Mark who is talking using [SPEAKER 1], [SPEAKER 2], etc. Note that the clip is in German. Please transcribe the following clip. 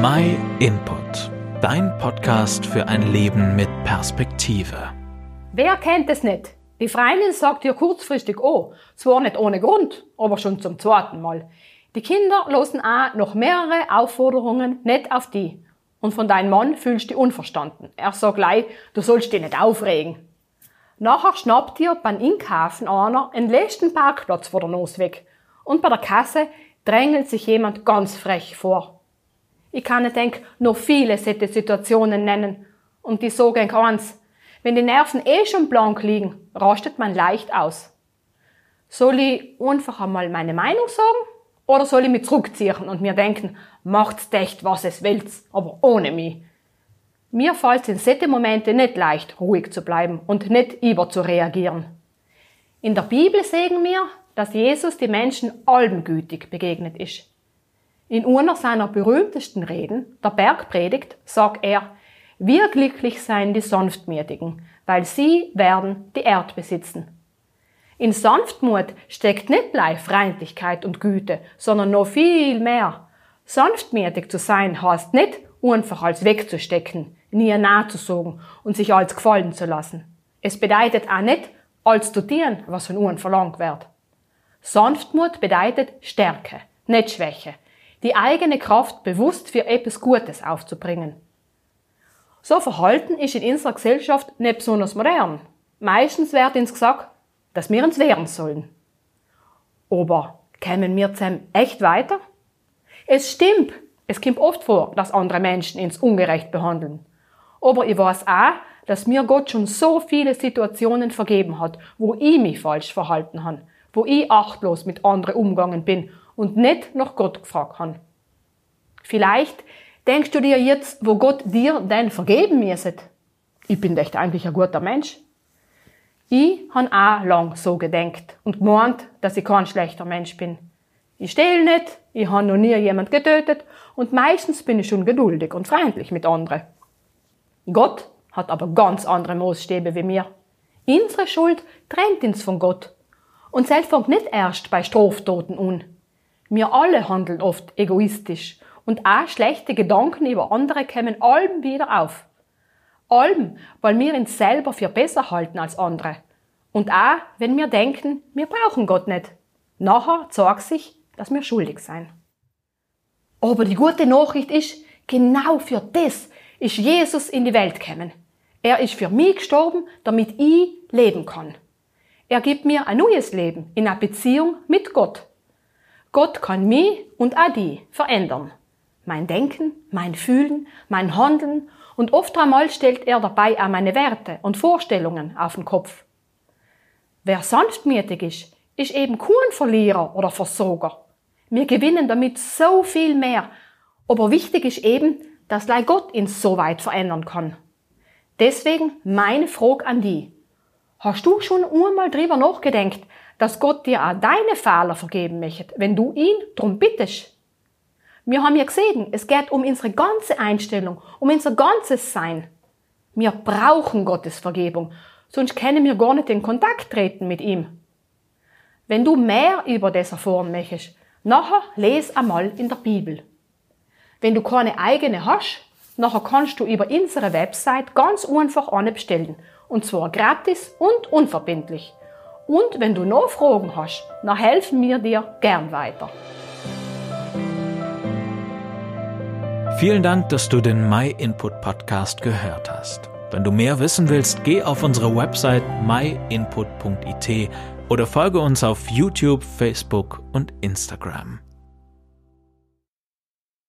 [SPEAKER 1] My Input, dein Podcast für ein Leben mit Perspektive.
[SPEAKER 2] Wer kennt es nicht? Die Freundin sagt dir kurzfristig oh, zwar nicht ohne Grund, aber schon zum zweiten Mal. Die Kinder losen auch noch mehrere Aufforderungen nicht auf die. Und von deinem Mann fühlst du dich unverstanden. Er sagt gleich, du sollst dich nicht aufregen. Nachher schnappt dir beim Inkaufen einer einen letzten Parkplatz vor der Nase weg. Und bei der Kasse drängelt sich jemand ganz frech vor. Ich kann denk noch viele solche Situationen nennen. Und die sagen eins, wenn die Nerven eh schon blank liegen, rastet man leicht aus. Soll ich einfach einmal meine Meinung sagen? Oder soll ich mich zurückziehen und mir denken, macht's echt, was es willst, aber ohne mich? Mir fällt in solchen Momenten nicht leicht, ruhig zu bleiben und nicht über zu reagieren. In der Bibel sehen wir, dass Jesus die Menschen allengütig begegnet ist. In einer seiner berühmtesten Reden, der Bergpredigt, sagt er, wir glücklich seien die Sanftmütigen, weil sie werden die Erd besitzen. In Sanftmut steckt nicht gleich Freundlichkeit und Güte, sondern noch viel mehr. Sanftmütig zu sein heißt nicht, einfach als wegzustecken, nie nachzusagen und sich als gefallen zu lassen. Es bedeutet auch nicht, als zu tun, was von uns verlangt wird. Sanftmut bedeutet Stärke, nicht Schwäche. Die eigene Kraft bewusst für etwas Gutes aufzubringen. So Verhalten ist in unserer Gesellschaft nicht besonders modern. Meistens wird uns gesagt, dass wir uns wehren sollen. Aber kämen wir zusammen echt weiter? Es stimmt, es kommt oft vor, dass andere Menschen uns ungerecht behandeln. Aber ich weiß auch, dass mir Gott schon so viele Situationen vergeben hat, wo ich mich falsch verhalten habe, wo ich achtlos mit anderen umgegangen bin und nicht nach Gott gefragt habe. Vielleicht denkst du dir jetzt, wo Gott dir denn vergeben müsste. Ich bin echt eigentlich ein guter Mensch. Ich han auch lang so gedenkt und gemeint, dass ich kein schlechter Mensch bin. Ich stehle nicht, ich han noch nie jemand getötet und meistens bin ich schon geduldig und freundlich mit anderen. Gott hat aber ganz andere Maßstäbe wie mir. Unsere Schuld trennt uns von Gott. Und selbst fängt nicht erst bei Straftoten an. Wir alle handeln oft egoistisch und auch schlechte Gedanken über andere kämen allem wieder auf. Allem, weil wir uns selber für besser halten als andere. Und auch, wenn wir denken, wir brauchen Gott nicht. Nachher zeigt sich, dass wir schuldig sein. Aber die gute Nachricht ist, genau für das ist Jesus in die Welt gekommen. Er ist für mich gestorben, damit ich leben kann. Er gibt mir ein neues Leben in einer Beziehung mit Gott. Gott kann mich und auch die verändern. Mein Denken, mein Fühlen, mein Handeln und oft einmal stellt er dabei auch meine Werte und Vorstellungen auf den Kopf. Wer sanftmütig ist, ist eben kein Verlierer oder Versorger. Wir gewinnen damit so viel mehr. Aber wichtig ist eben, dass Gott uns so weit verändern kann. Deswegen meine Frage an die. Hast du schon einmal drüber nachgedacht, dass Gott dir auch deine Fehler vergeben möchte, wenn du ihn drum bittest? Wir haben ja gesehen, es geht um unsere ganze Einstellung, um unser ganzes Sein. Wir brauchen Gottes Vergebung, sonst können wir gar nicht in Kontakt treten mit ihm. Wenn du mehr über das erfahren möchtest, nachher les einmal in der Bibel. Wenn du keine eigene hast, nachher kannst du über unsere Website ganz einfach eine bestellen. Und zwar gratis und unverbindlich. Und wenn du noch Fragen hast, dann helfen wir dir gern weiter.
[SPEAKER 1] Vielen Dank, dass du den My Input Podcast gehört hast. Wenn du mehr wissen willst, geh auf unsere Website myinput.it oder folge uns auf YouTube, Facebook und Instagram.